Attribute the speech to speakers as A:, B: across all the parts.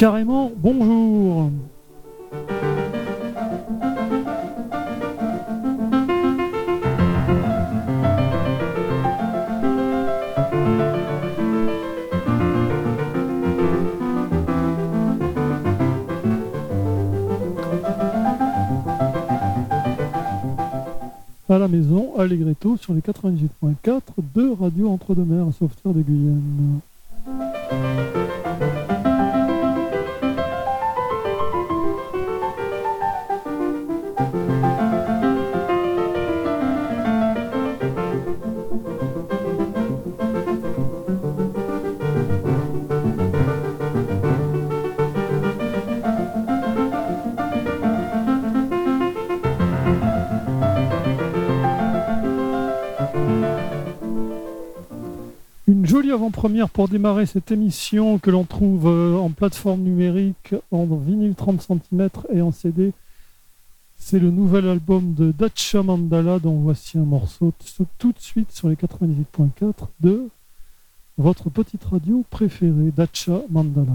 A: Carrément, bonjour à la maison, Allegretto, sur les 98.4 de Radio Entre-deux-Mers, sauveteur de Guyane. Avant-première pour démarrer cette émission que l'on trouve euh, en plateforme numérique, en vinyle 30 cm et en CD. C'est le nouvel album de Dacha Mandala dont voici un morceau tout de suite sur les 98.4 de votre petite radio préférée, Dacha Mandala.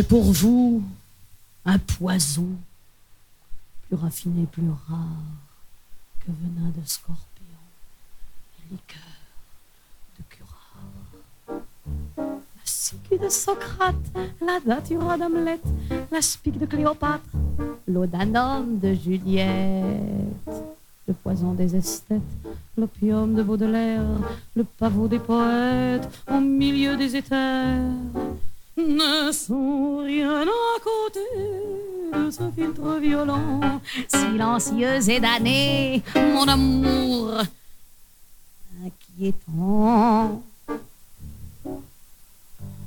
B: Pour vous un poison plus raffiné, plus rare que venin de scorpion et liqueur de curare. La psyche de Socrate, la datura d'Hamlet, la spique de Cléopâtre, homme de Juliette, le poison des esthètes, l'opium de Baudelaire, le pavot des poètes au milieu des éthers ne sont rien à côté de ce filtre violent, silencieux et damné, mon amour inquiétant.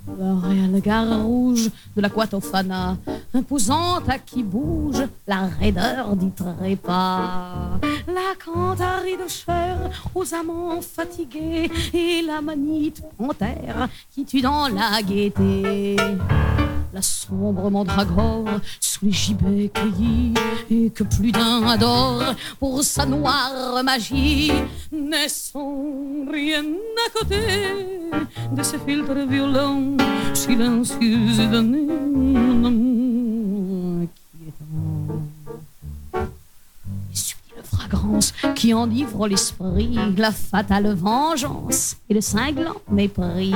B: La réelle gare rouge de l'Aquatofana, imposante à qui bouge la raideur du trépas. La cantarie de chair aux amants fatigués et la manite panthère qui tue dans la gaieté la sombre mandragore sous les gibets cueillis et que plus d'un adore pour sa noire magie naissons rien à côté de ces filtres violents silencieux et donnés mon amour inquiétant subtile fragrance qui enivre l'esprit la fatale vengeance et le cinglant mépris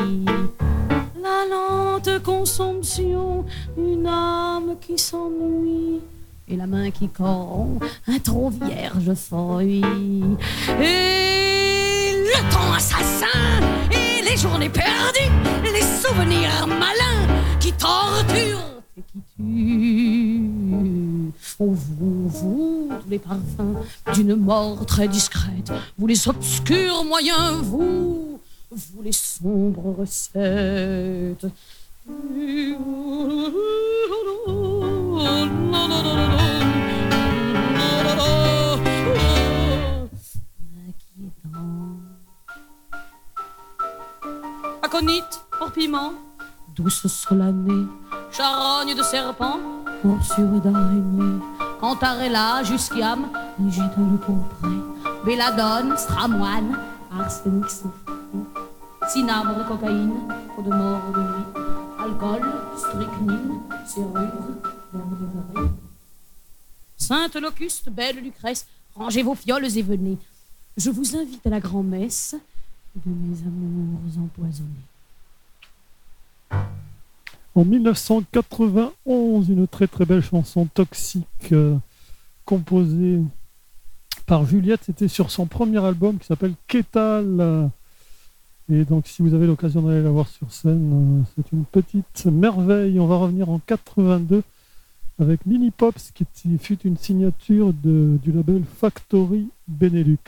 B: la lente consomption, une âme qui s'ennuie, et la main qui corrompt un trop vierge fruit. Et le temps assassin, les journées perdues, les souvenirs malins qui torturent et qui tuent. Oh, vous, vous, tous les parfums d'une mort très discrète, vous les obscurs moyens, vous vous les sombres recettes. Aconite, hors piment, douce solannée, charogne de serpent, morsure d'araignée, cantarella, jusquiam, le pourpré, belladone, stramoine, arsenic souffle cinabre, cocaïne, eau de mort de nuit, alcool, strychnine, serrure, verre de Sainte Locuste, belle Lucrèce, rangez vos fioles et venez. Je vous invite à la grand-messe de mes amours empoisonnés.
C: En 1991, une très très belle chanson toxique euh, composée par Juliette. C'était sur son premier album qui s'appelle Kétal. Et donc, si vous avez l'occasion d'aller la voir sur scène, euh, c'est une petite merveille. On va revenir en 82 avec Mini Pops, qui fut une signature du label Factory Benelux.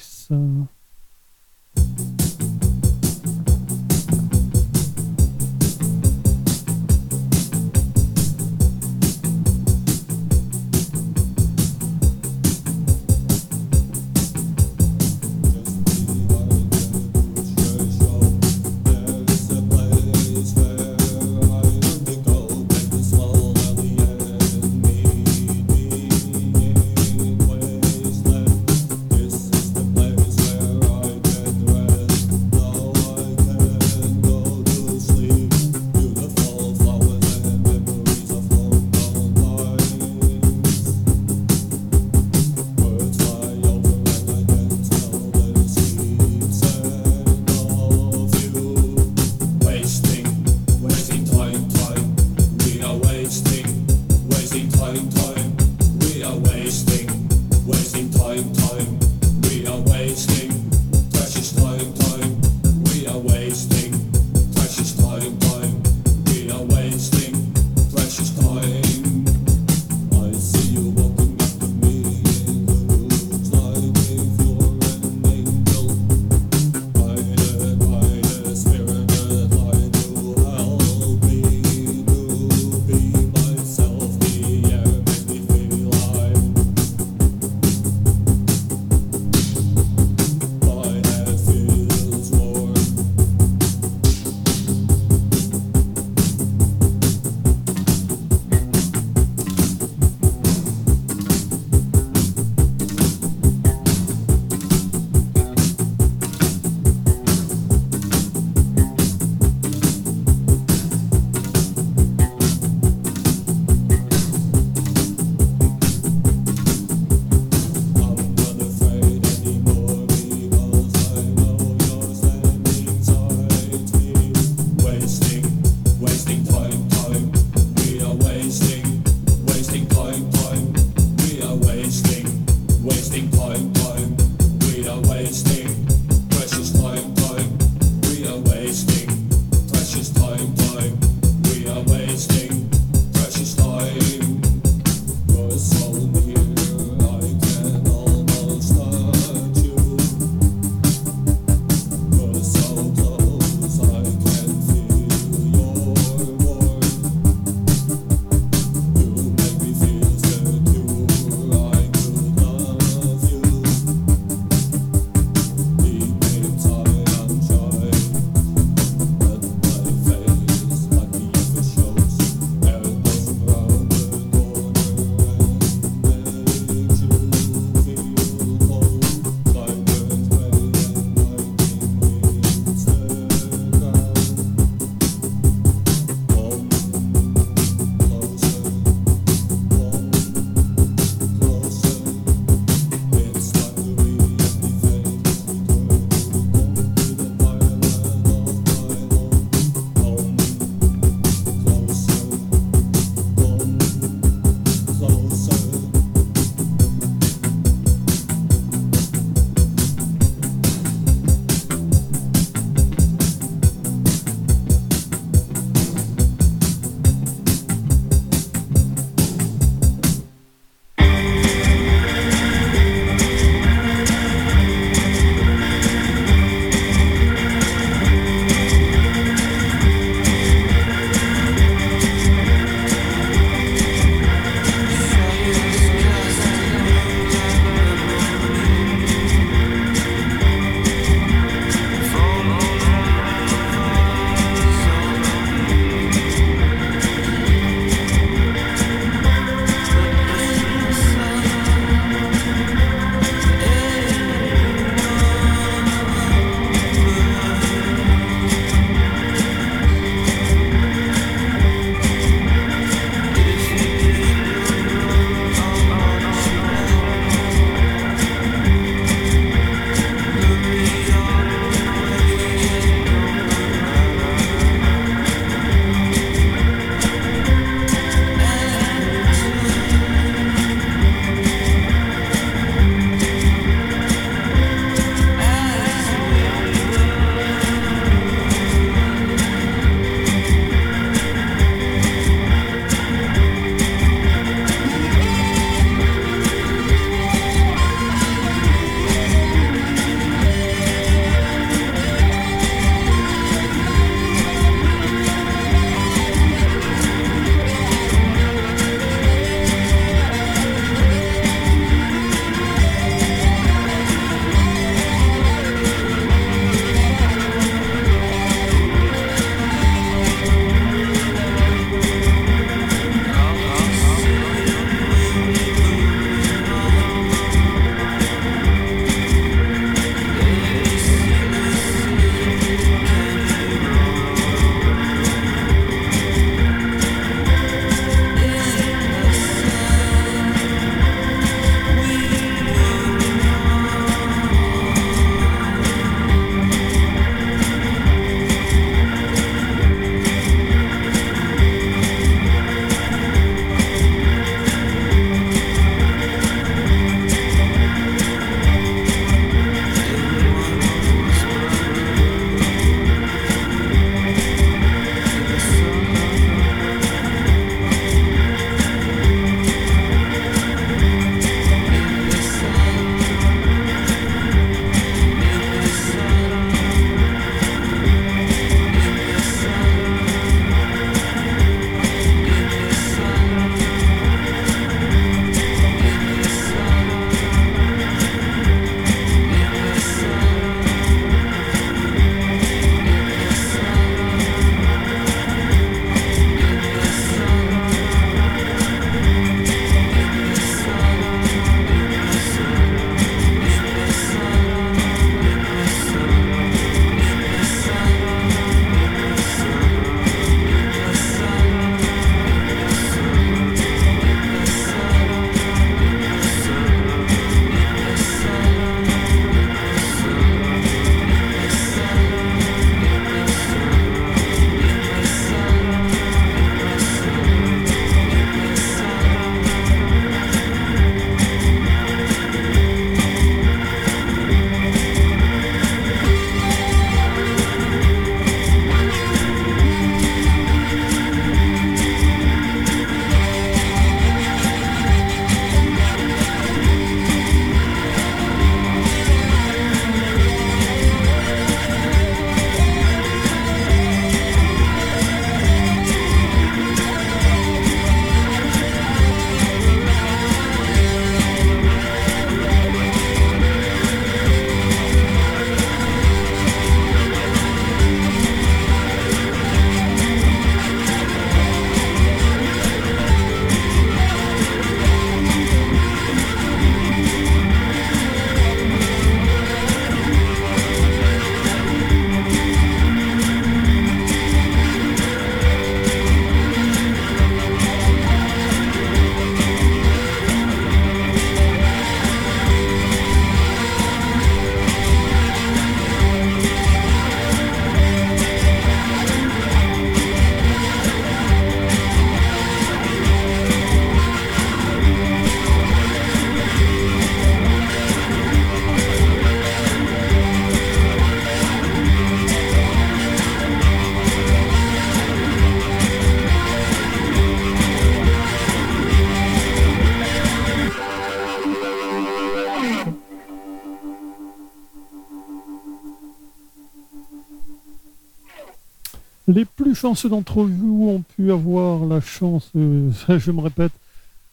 C: Les plus chanceux d'entre vous ont pu avoir la chance, euh, je me répète,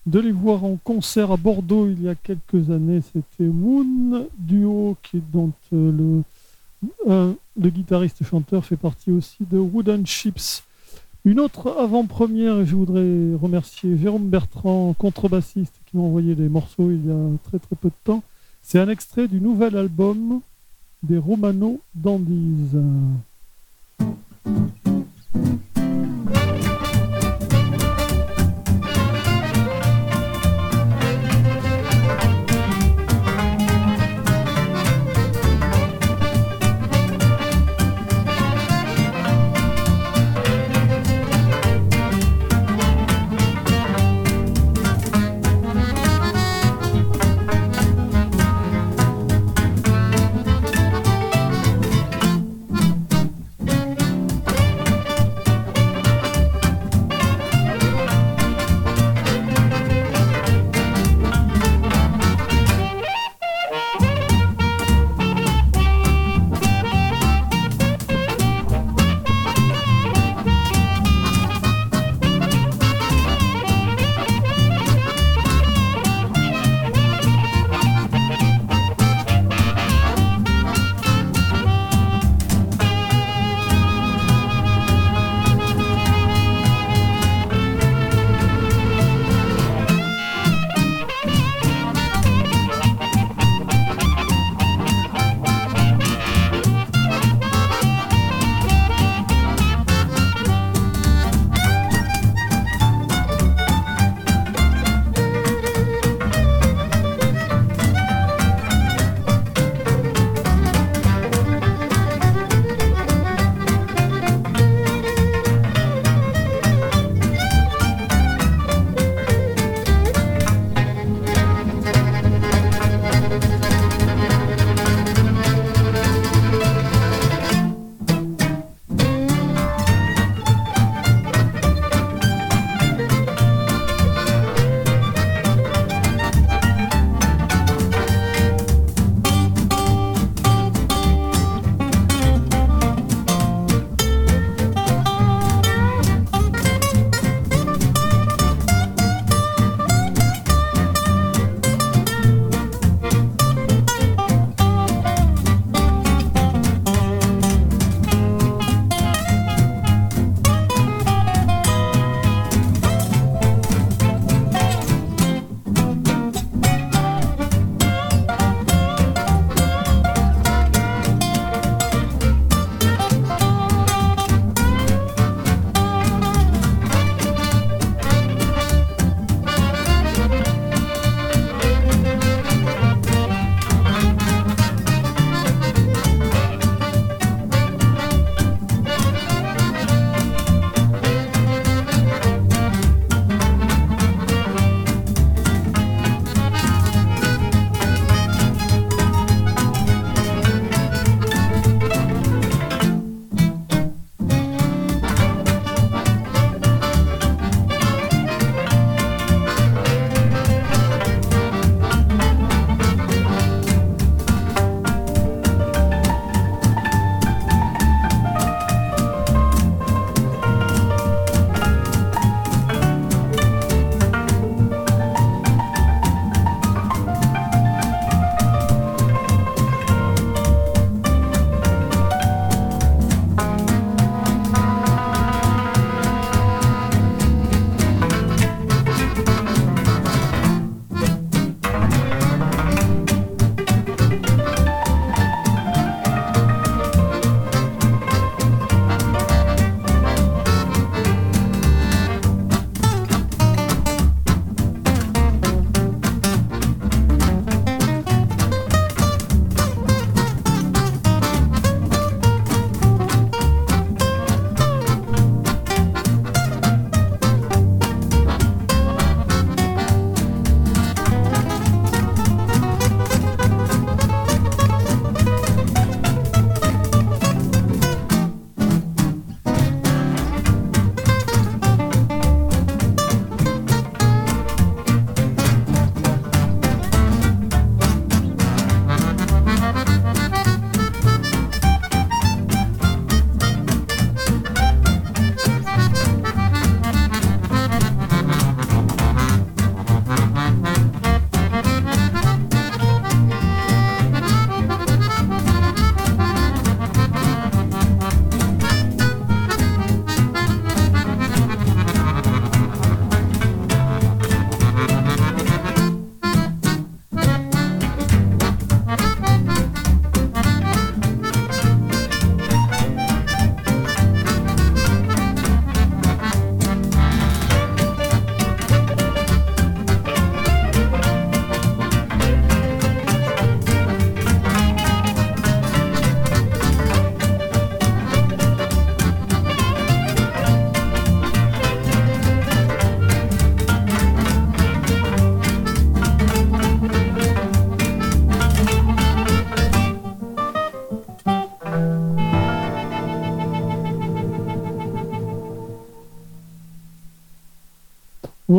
C: de les voir en concert à Bordeaux il y a quelques années. C'était Moon Duo, qui dont euh, le, le guitariste chanteur fait partie aussi de Wooden Chips. Une autre avant-première, je voudrais remercier Jérôme Bertrand, contrebassiste, qui m'a envoyé les morceaux il y a très très peu de temps. C'est un extrait du nouvel album des Romano Dandies. Bye.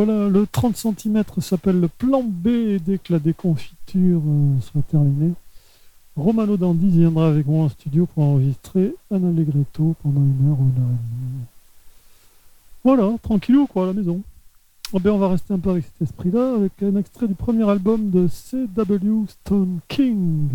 D: Voilà, le 30 cm s'appelle le plan B et dès que la déconfiture euh, sera terminée, Romano Dandy viendra avec moi en studio pour enregistrer un Allegretto pendant une heure ou une heure et demie. Voilà, tranquillou quoi à la maison. Ben, on va rester un peu avec cet esprit-là, avec un extrait du premier album de C.W. Stone King.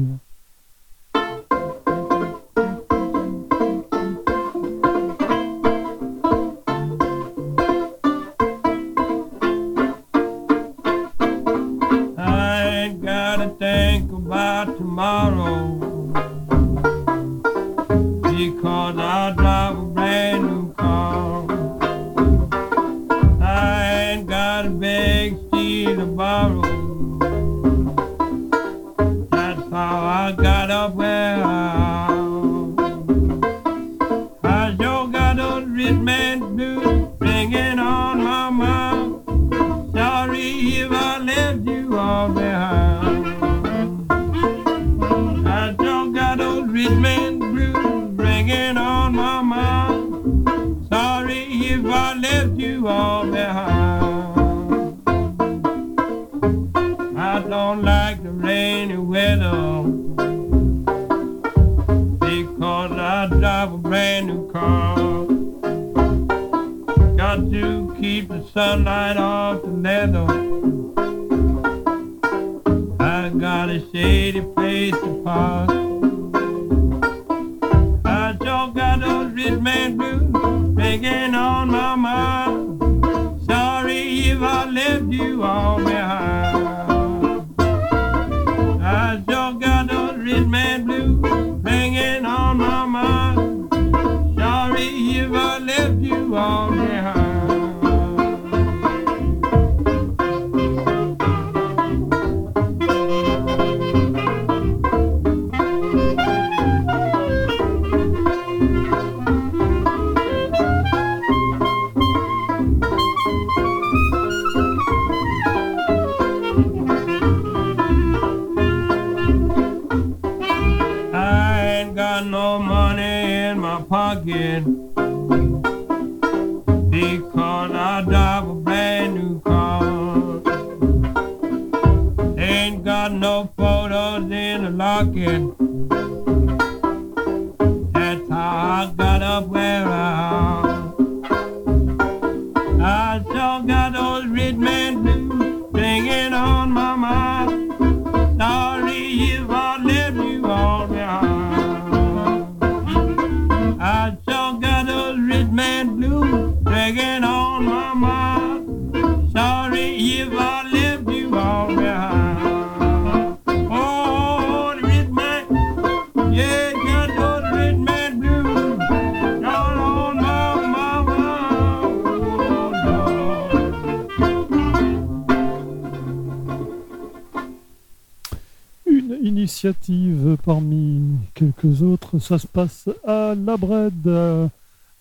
D: Parmi quelques autres. Ça se passe à La Brède,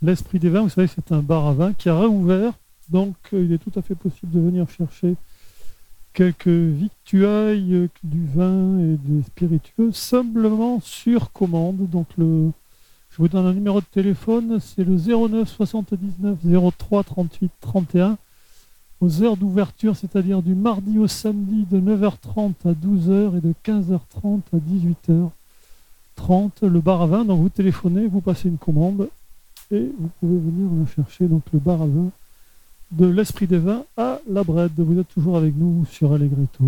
D: l'Esprit des Vins. Vous savez, c'est un bar à vin qui a réouvert. Donc, euh, il est tout à fait possible de venir chercher quelques victuailles, euh, du vin et des spiritueux, simplement sur commande. Donc, le, je vous donne un numéro de téléphone, c'est le 09 79 03 38 31 aux heures d'ouverture, c'est-à-dire du mardi au samedi de 9h30 à 12h et de 15h30 à 18h30, le bar à vin. Donc vous téléphonez, vous passez une commande et vous pouvez venir le chercher. Donc le bar à vin de l'Esprit des Vins à la Brède. Vous êtes toujours avec nous sur Allegretto.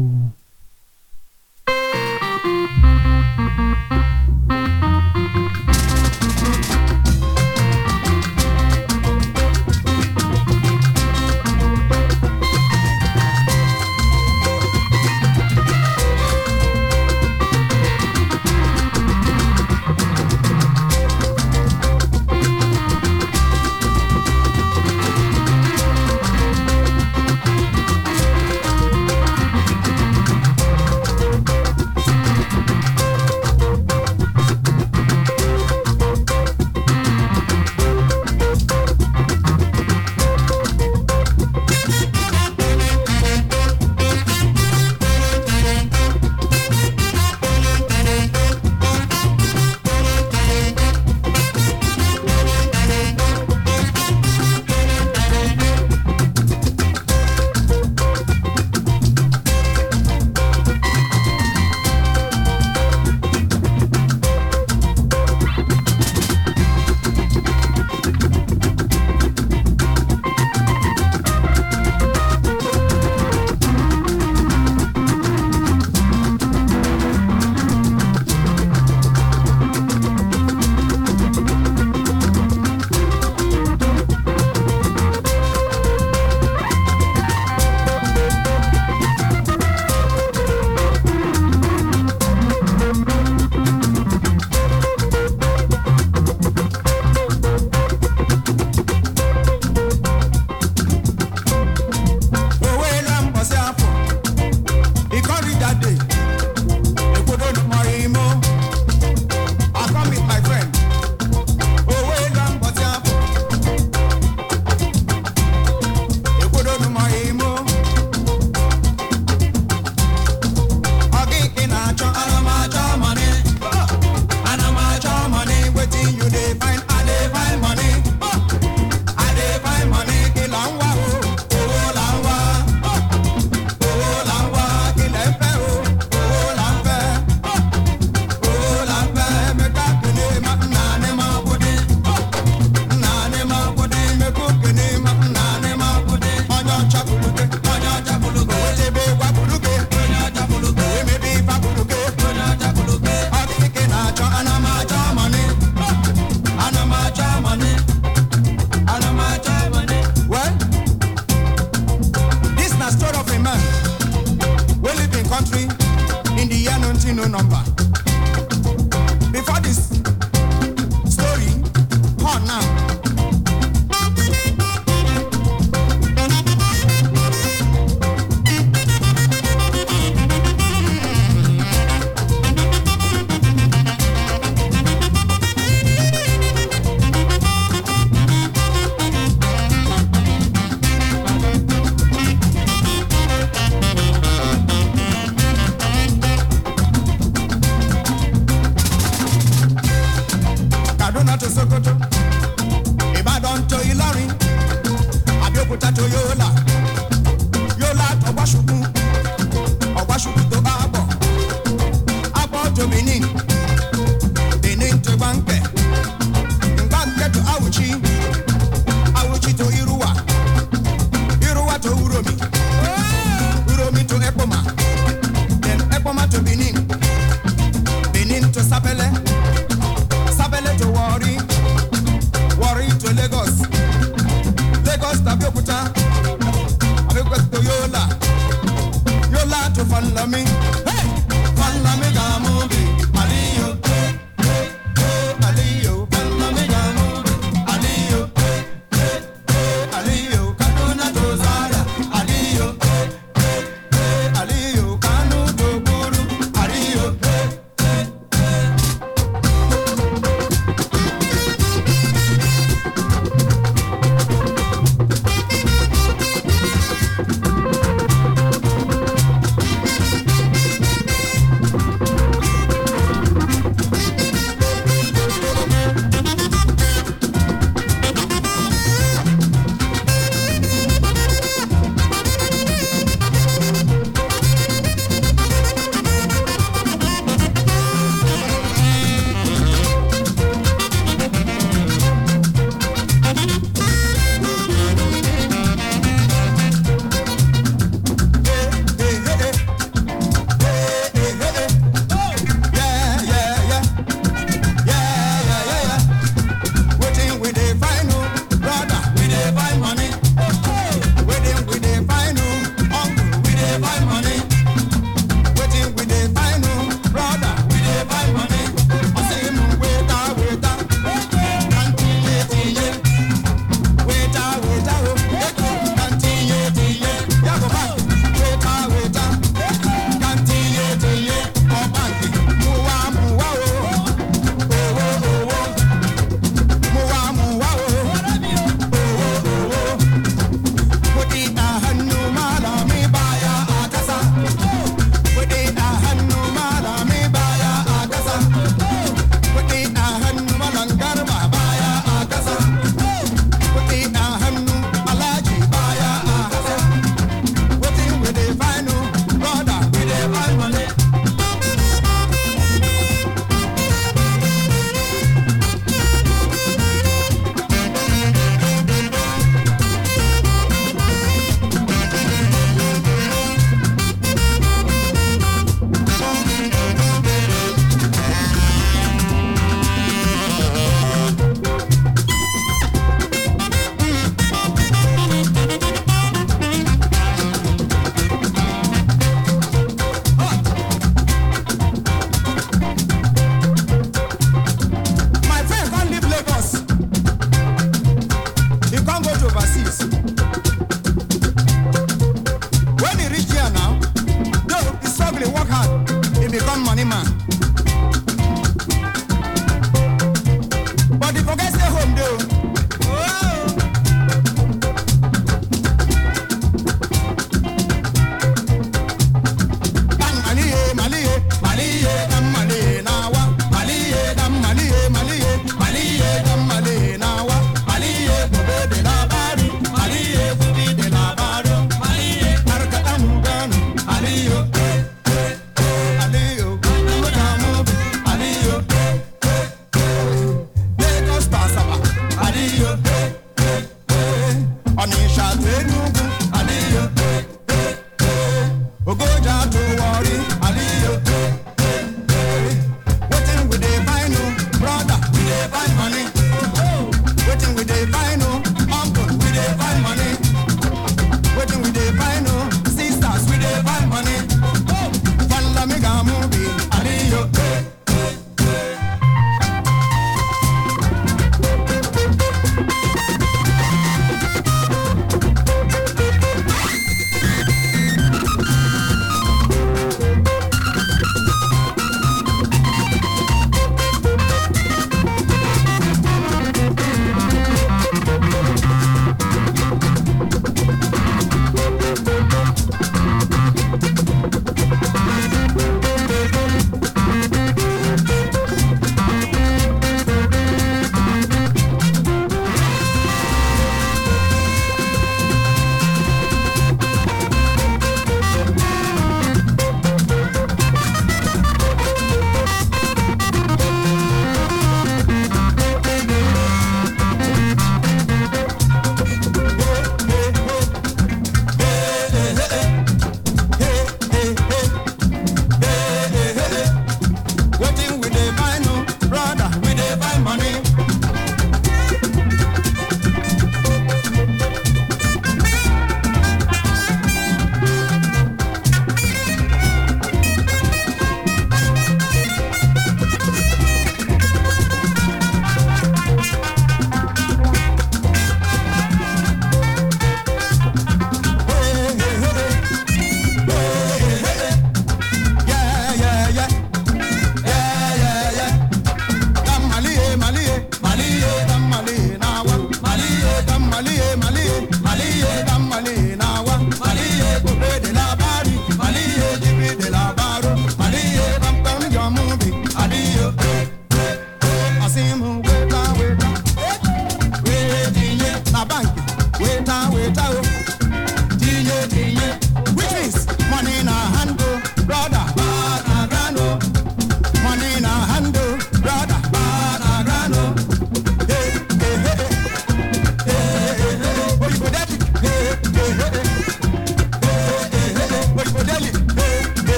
C: coming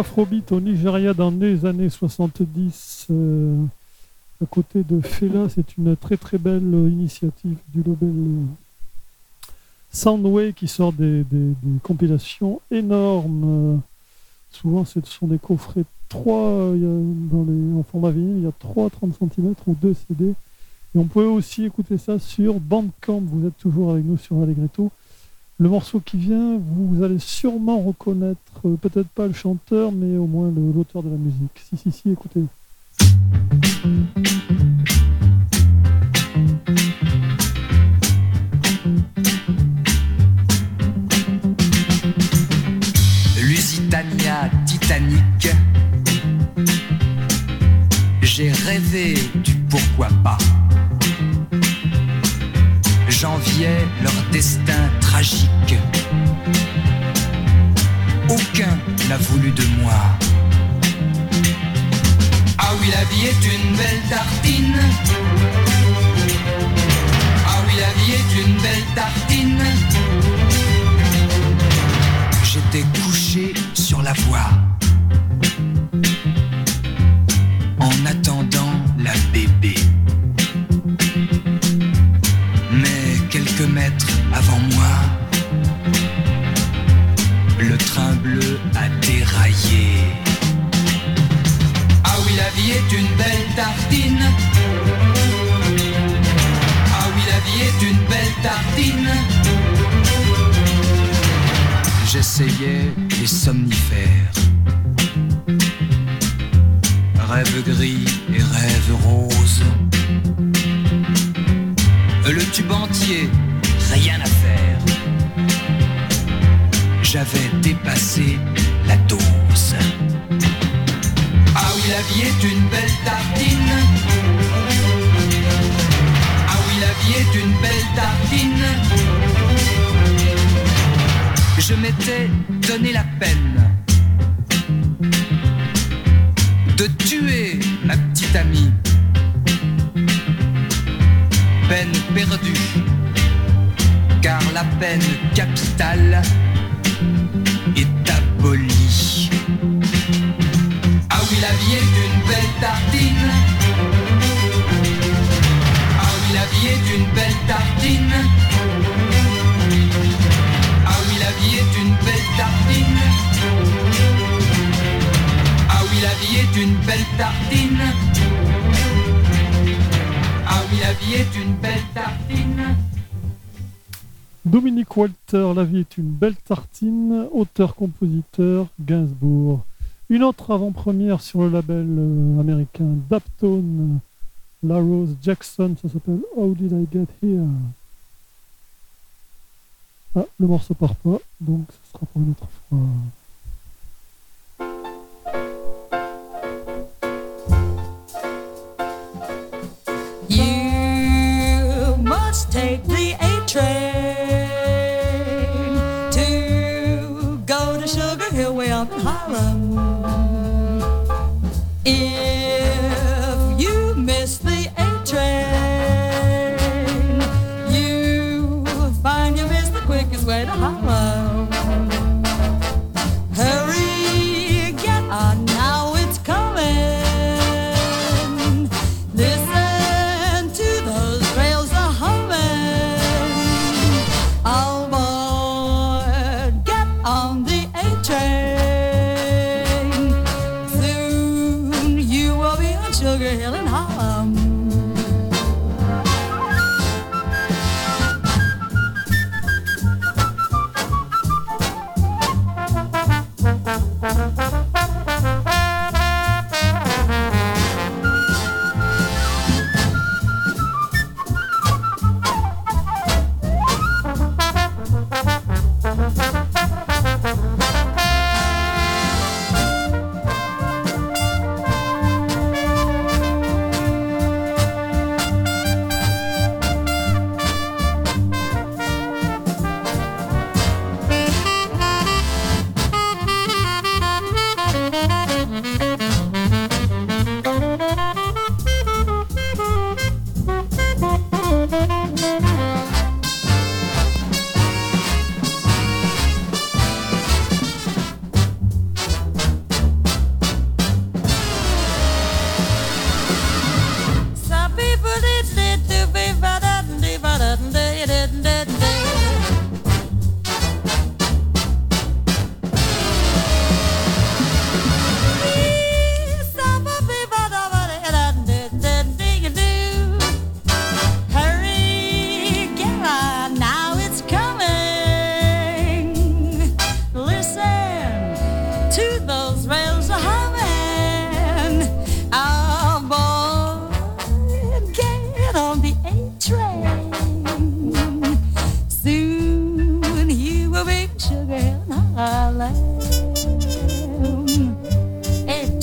C: L'afrobeat au Nigeria dans les années 70, euh, à côté de Fela, c'est une très très belle initiative du label Soundway qui sort des, compilations énormes. Souvent, ce sont des coffrets 3 dans les, en format vinyle, il y a 3 30 cm ou 2 CD. Et on peut aussi écouter ça sur Bandcamp. Vous êtes toujours avec nous sur Allegretto. Le morceau qui vient, vous allez sûrement reconnaître, euh, peut-être pas le chanteur, mais au moins l'auteur de la musique. Si, si, si, écoutez.
E: Lusitania Titanic. J'ai rêvé du pourquoi pas j'enviais leur destin tragique. Aucun n'a voulu de moi. Ah oui, la vie est une belle tartine. Ah oui, la vie est une belle tartine. J'étais couché sur la voie. J'essayais les somnifères. Rêve gris et rêve rose. Le tube entier rien à faire. J'avais dépassé la dose. Ah oui, la vie est une belle tartine. Ah oui, la vie est une belle tartine. Je m'étais donné la peine de tuer ma petite amie. Peine perdue car la peine capitale est abolie. Ah oui, la vie est une belle tartine. Ah oui, la vie est une belle tartine. La vie est une belle tartine. Ah oui, la vie est une belle tartine. Ah oui, la vie est une belle tartine.
C: Dominique Walter, La vie est une belle tartine, auteur-compositeur, Gainsbourg. Une autre avant-première sur le label euh, américain Daptone, La Rose Jackson, ça s'appelle How Did I Get Here? Ah, le morceau part pas, donc ce sera pour une autre fois.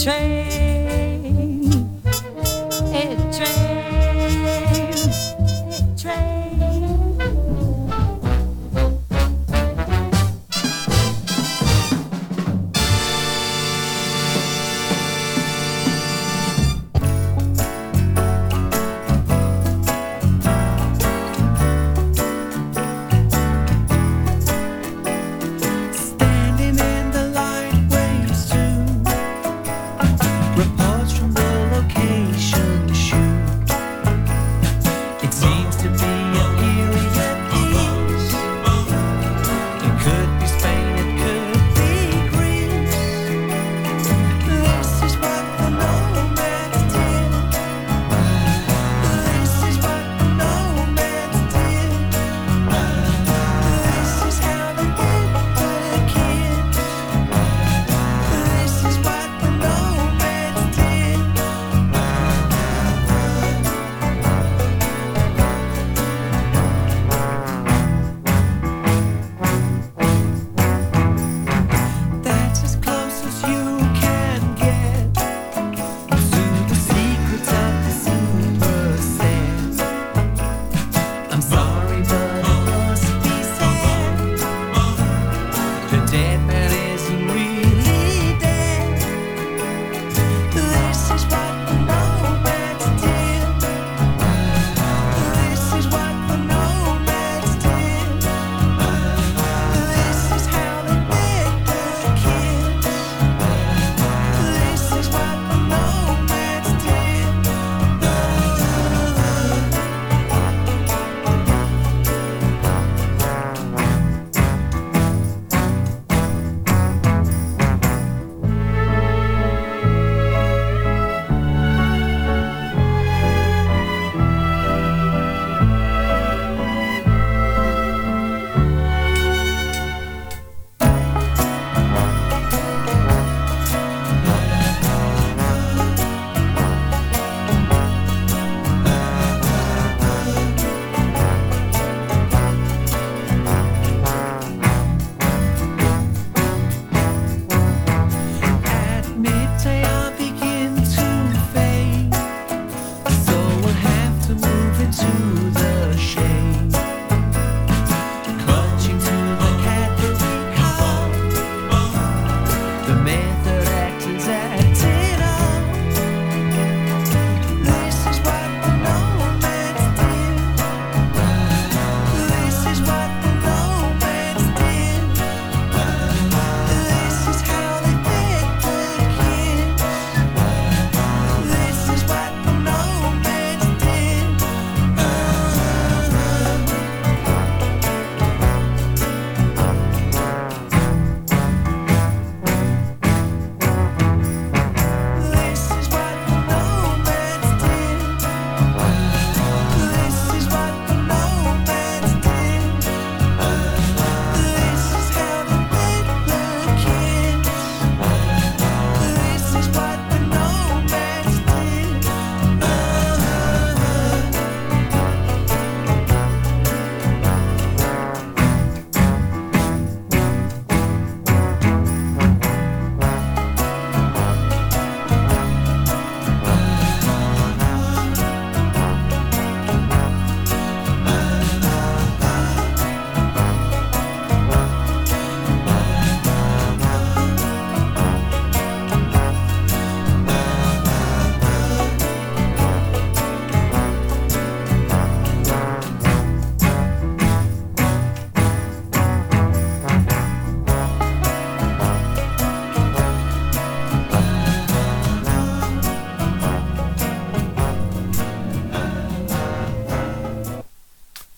F: change.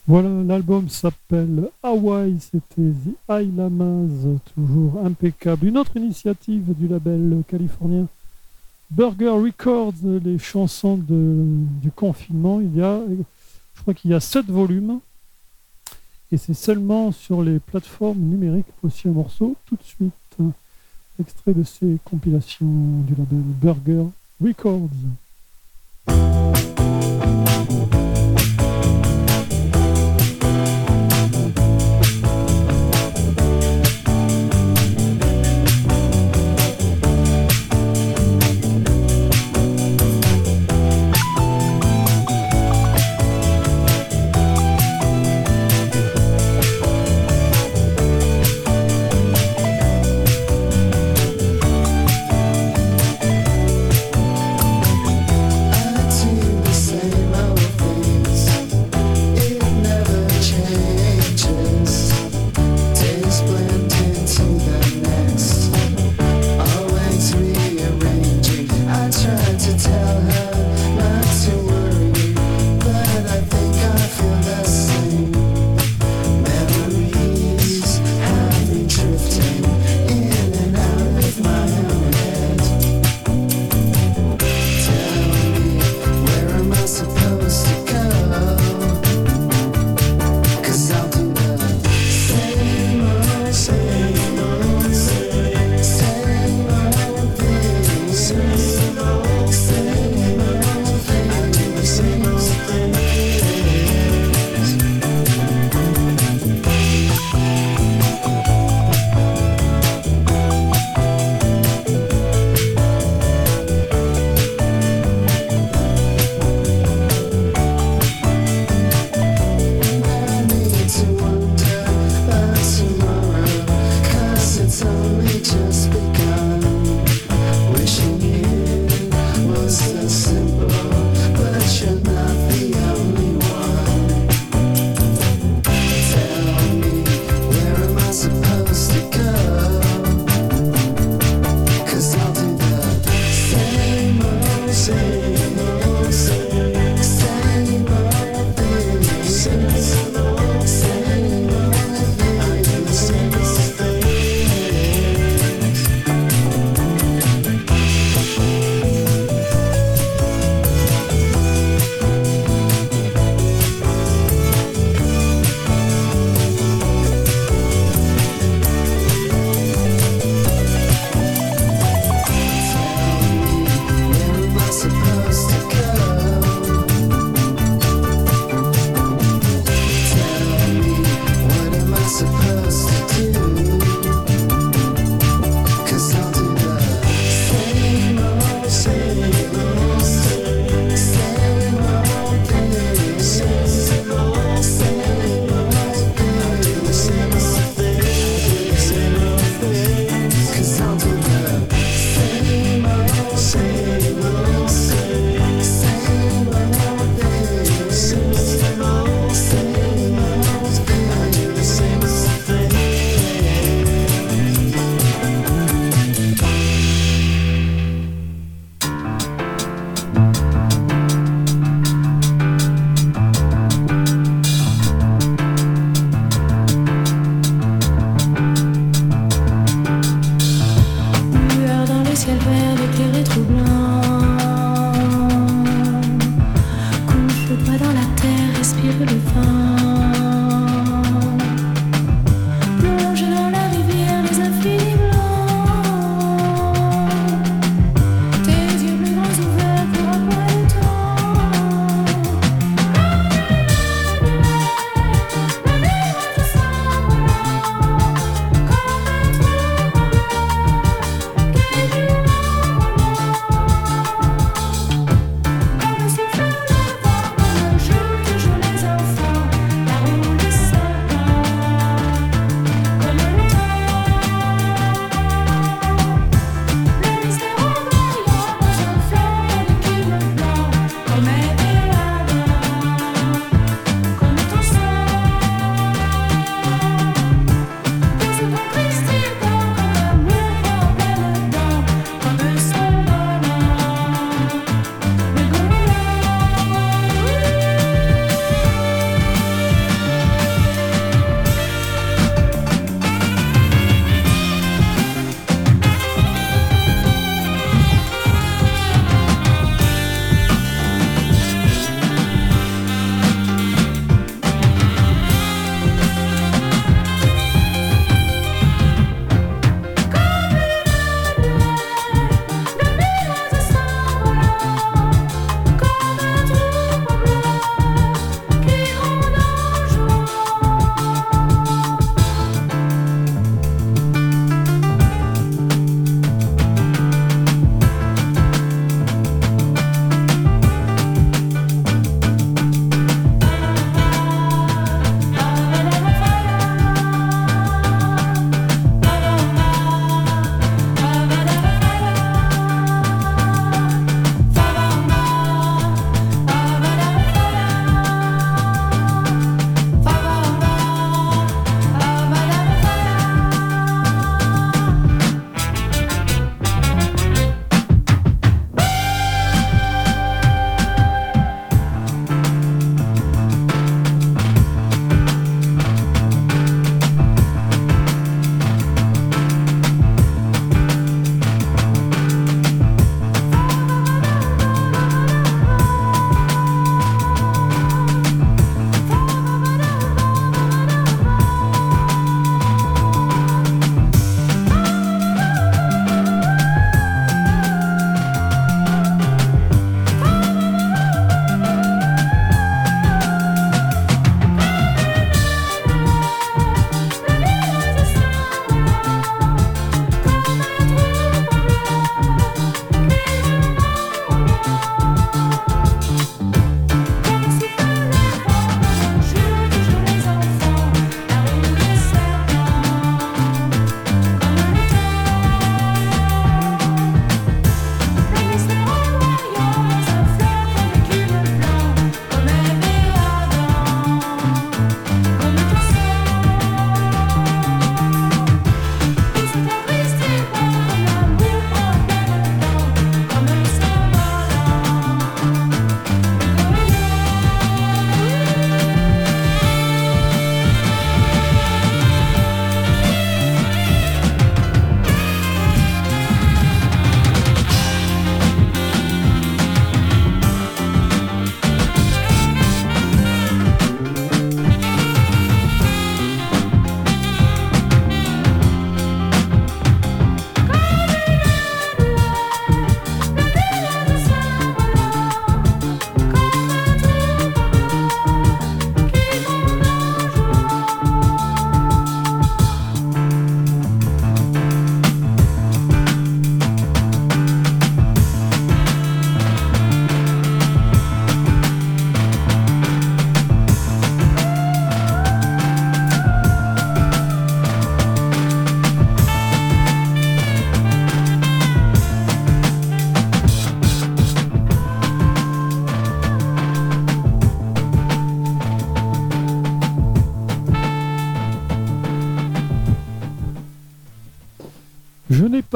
G: Voilà, l'album s'appelle Hawaii, c'était The High Lamas, toujours impeccable. Une autre initiative du label californien Burger Records, les chansons du confinement. Il y a, je crois qu'il y a sept volumes. Et c'est seulement sur les plateformes numériques aussi un morceau tout de suite. Extrait de ces compilations du label Burger Records.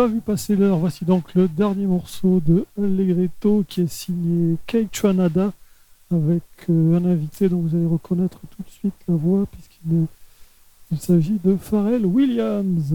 H: vu passer l'heure. Voici donc le dernier morceau de Allegretto qui est signé Keiichi avec euh, un invité dont vous allez reconnaître tout de suite la voix puisqu'il s'agit de Pharrell Williams.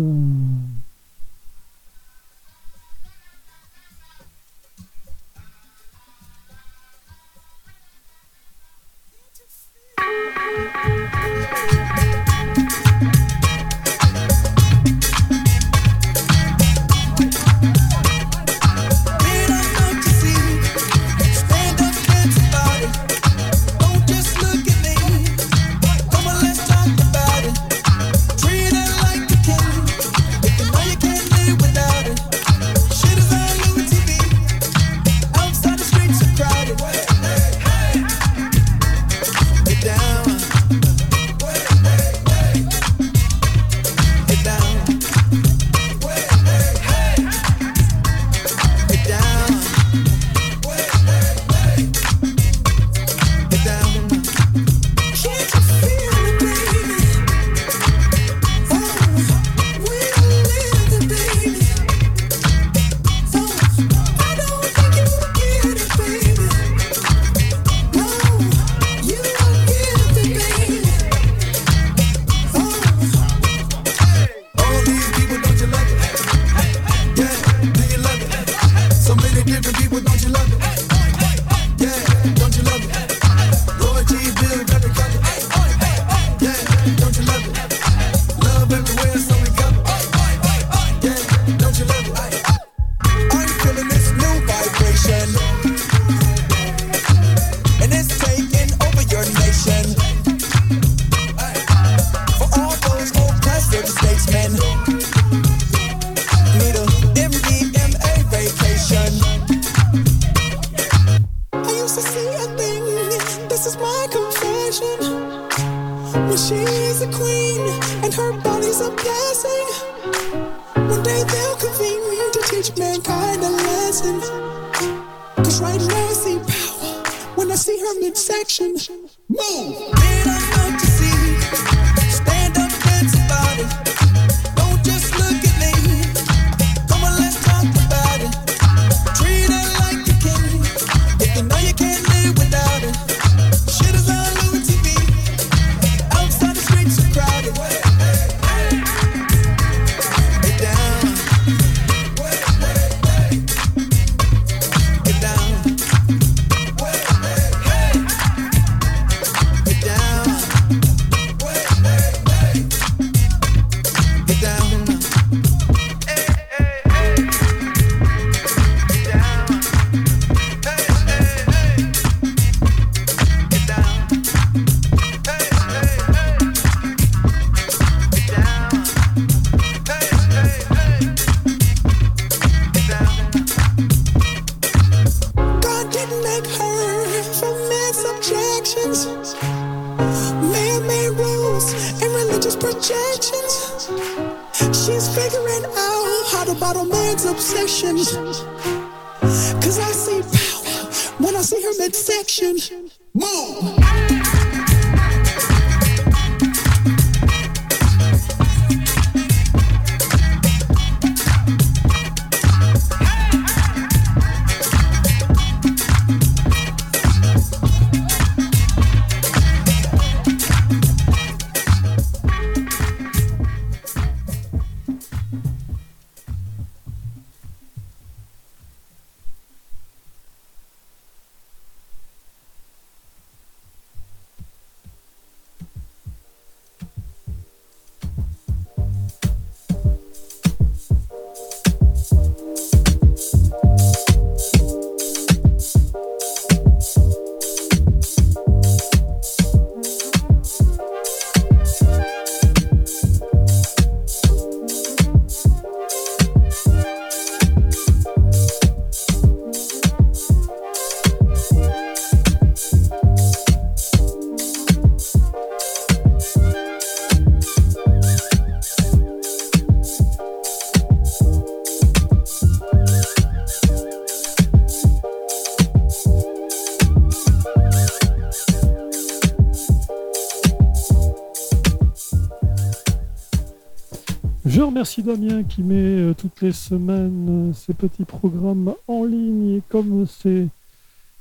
C: Remercie Damien qui met euh, toutes les semaines ses petits programmes en ligne et comme c'est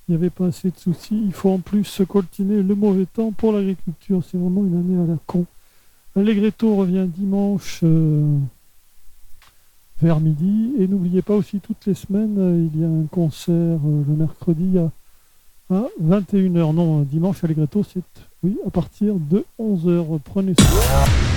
C: il n'y avait pas assez de soucis, il faut en plus se coltiner le mauvais temps pour l'agriculture. C'est vraiment une année à la con. Allegretto revient dimanche vers midi. Et n'oubliez pas aussi toutes les semaines, il y a un concert le mercredi à à 21h. Non, dimanche, Allegretto, c'est oui, à partir de 11h. Prenez soin.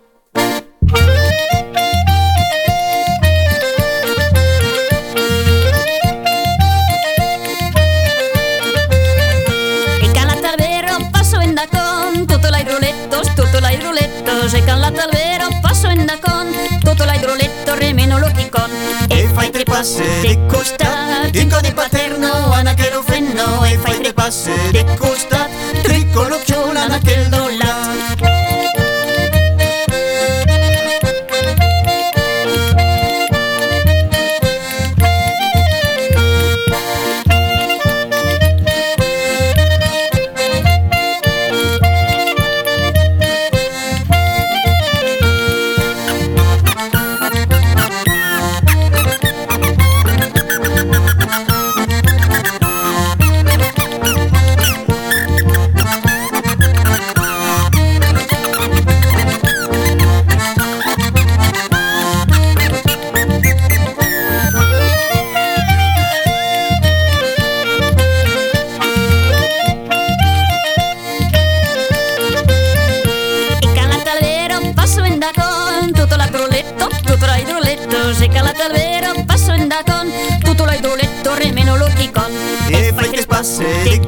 I: endacón, totola y ruletos, totola y ruletos, secan la talvero, paso endacón, totola y ruletos, remeno loquicón. E fai tre passe di costa, dico di paterno, anaquero fenno, e fai tre passe di costa, tricolo chula, anaquel dolor.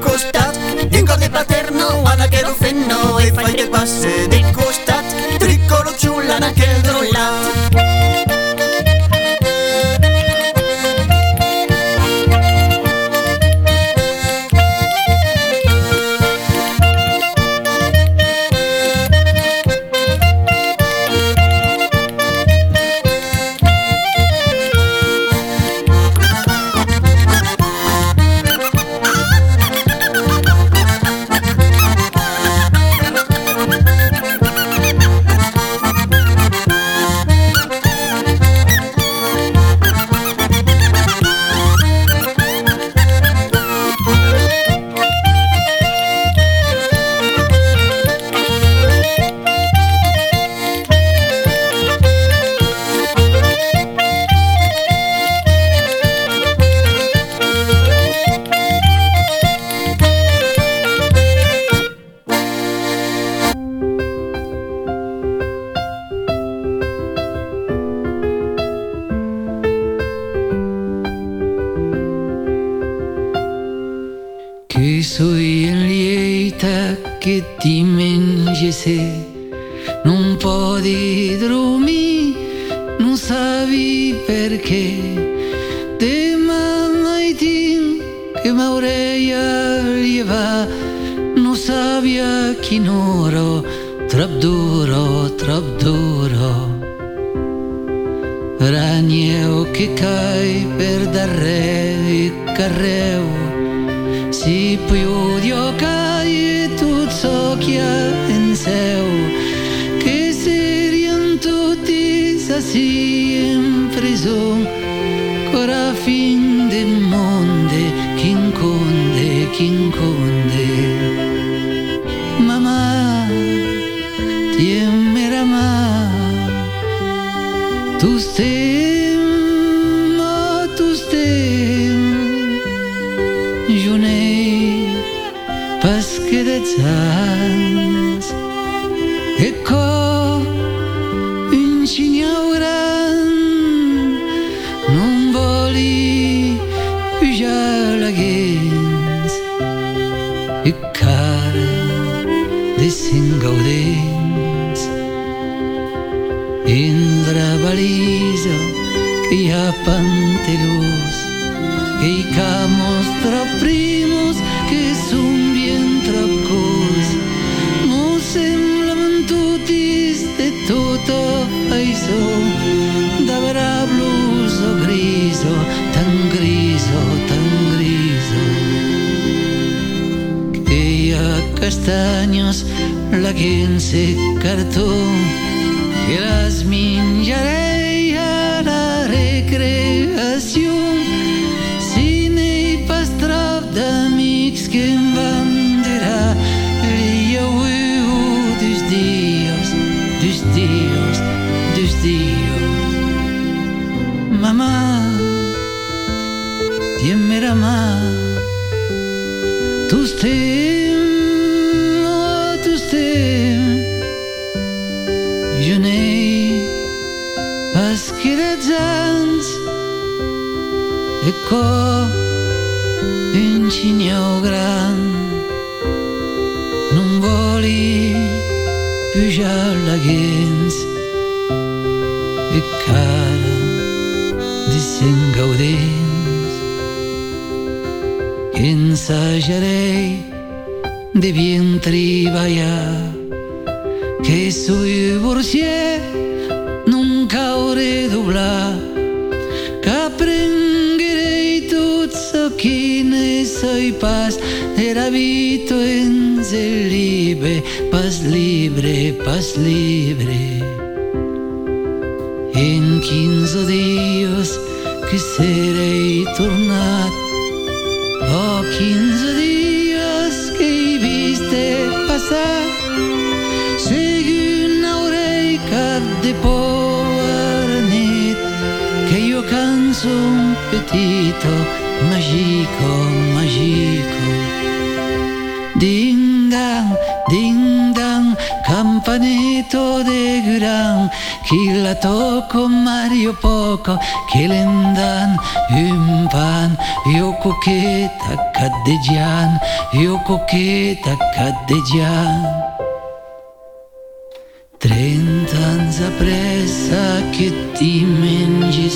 I: costat, din cap de paterno, Anna que no fent no, e fai de passe soia lieta che ti mangi se non puoi dormire, non savi perché. Te mamma e ti che maureia lieva, non savia chi noro, trap duro trap duro Ragneo che cai per darre carreo pojudio kaj tu cokia en la gent se cartó, corpo un cigno gran. Non voli più già la gens. E cara di sengaudens ensagerei de bien triballà che sui borsier nunca ore dublar quienes hoy pas era habito en ser libre, pas libre, pas libre. In quince días que serei tornat, oh quinze días che viste passar, seguint aurei cap de por canso un petito magico, magico. Ding dang, ding dang, campanetto de gran, chi la tocco Mario poco, che l'endan un pan, io coqueta caddegian, io coqueta caddegian. Trent'anni appressa che ti mengi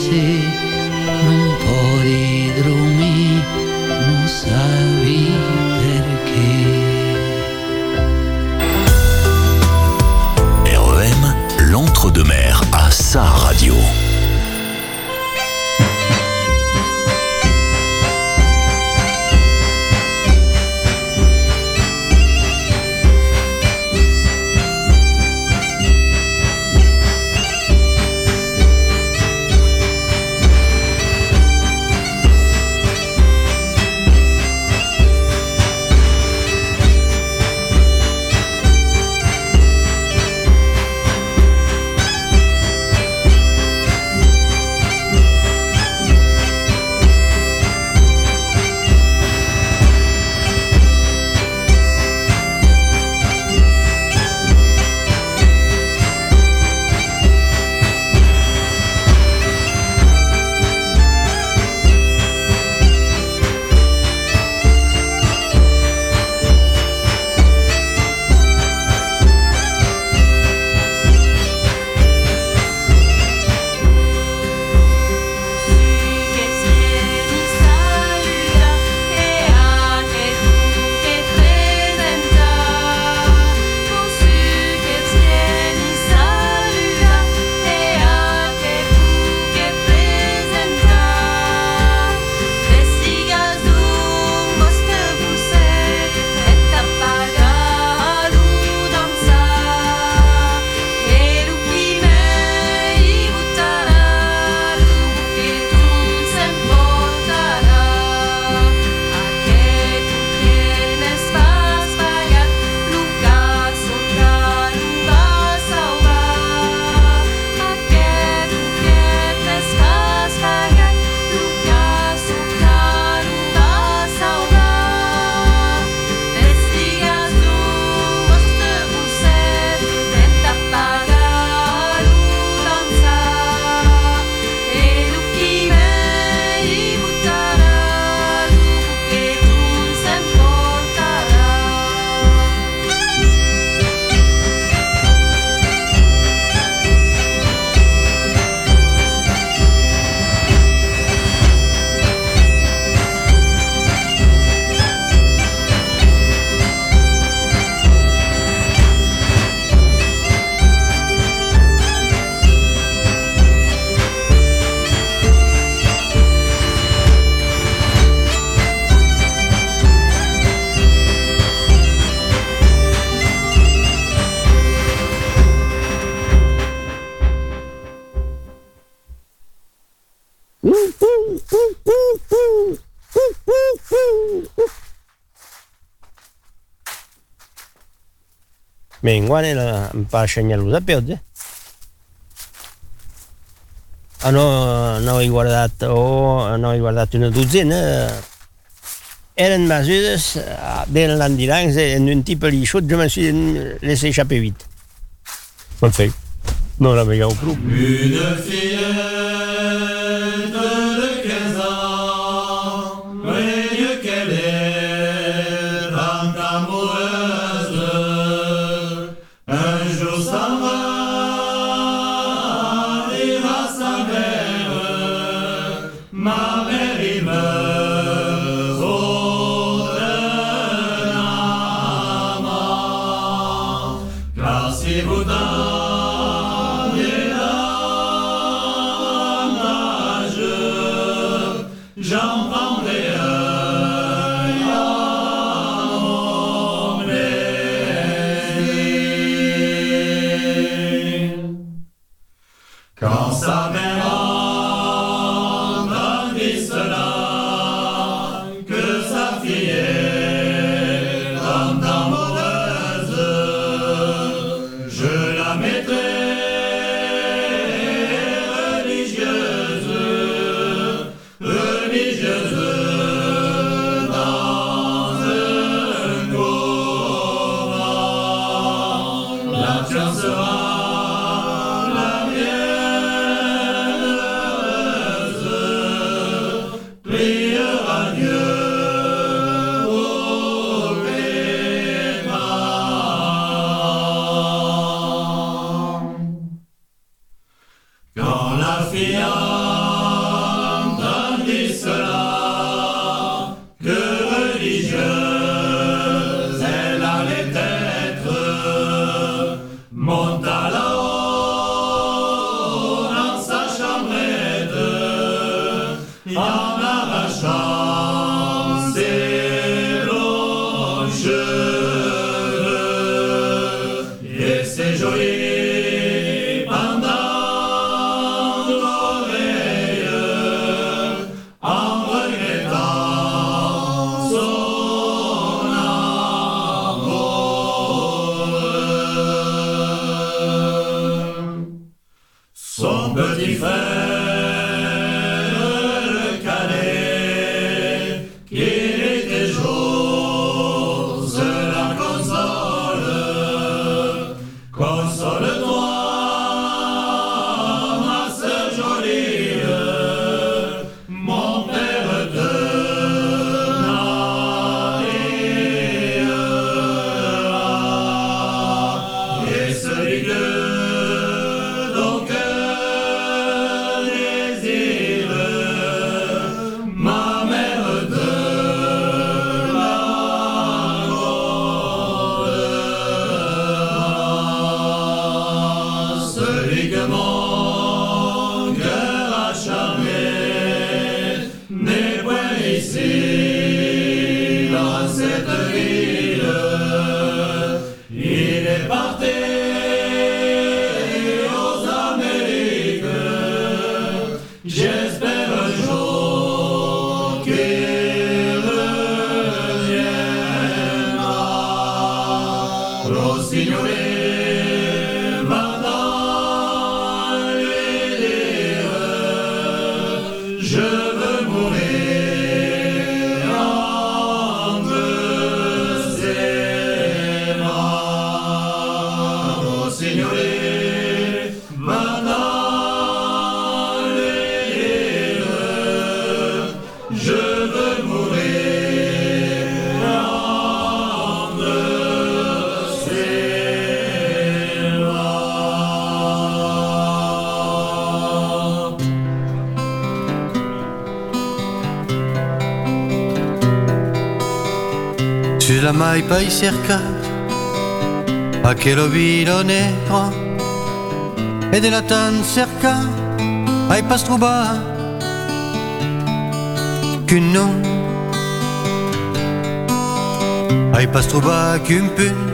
J: Menguane el per assenyar-los peus,
K: eh? Ah, no, no he guardat, o oh, no he guardat una dotzena. Eren mesures ah, dell'andirans d'un
L: eh, tipus de lliçot, jo me'n suis les échappé vite. Bon fet, no la veieu prou. Una
M: filla ai pai cerca a che lo vido negro. E della tan cerca ai pas trobar qu'un nom ai pas trobar qu'un punt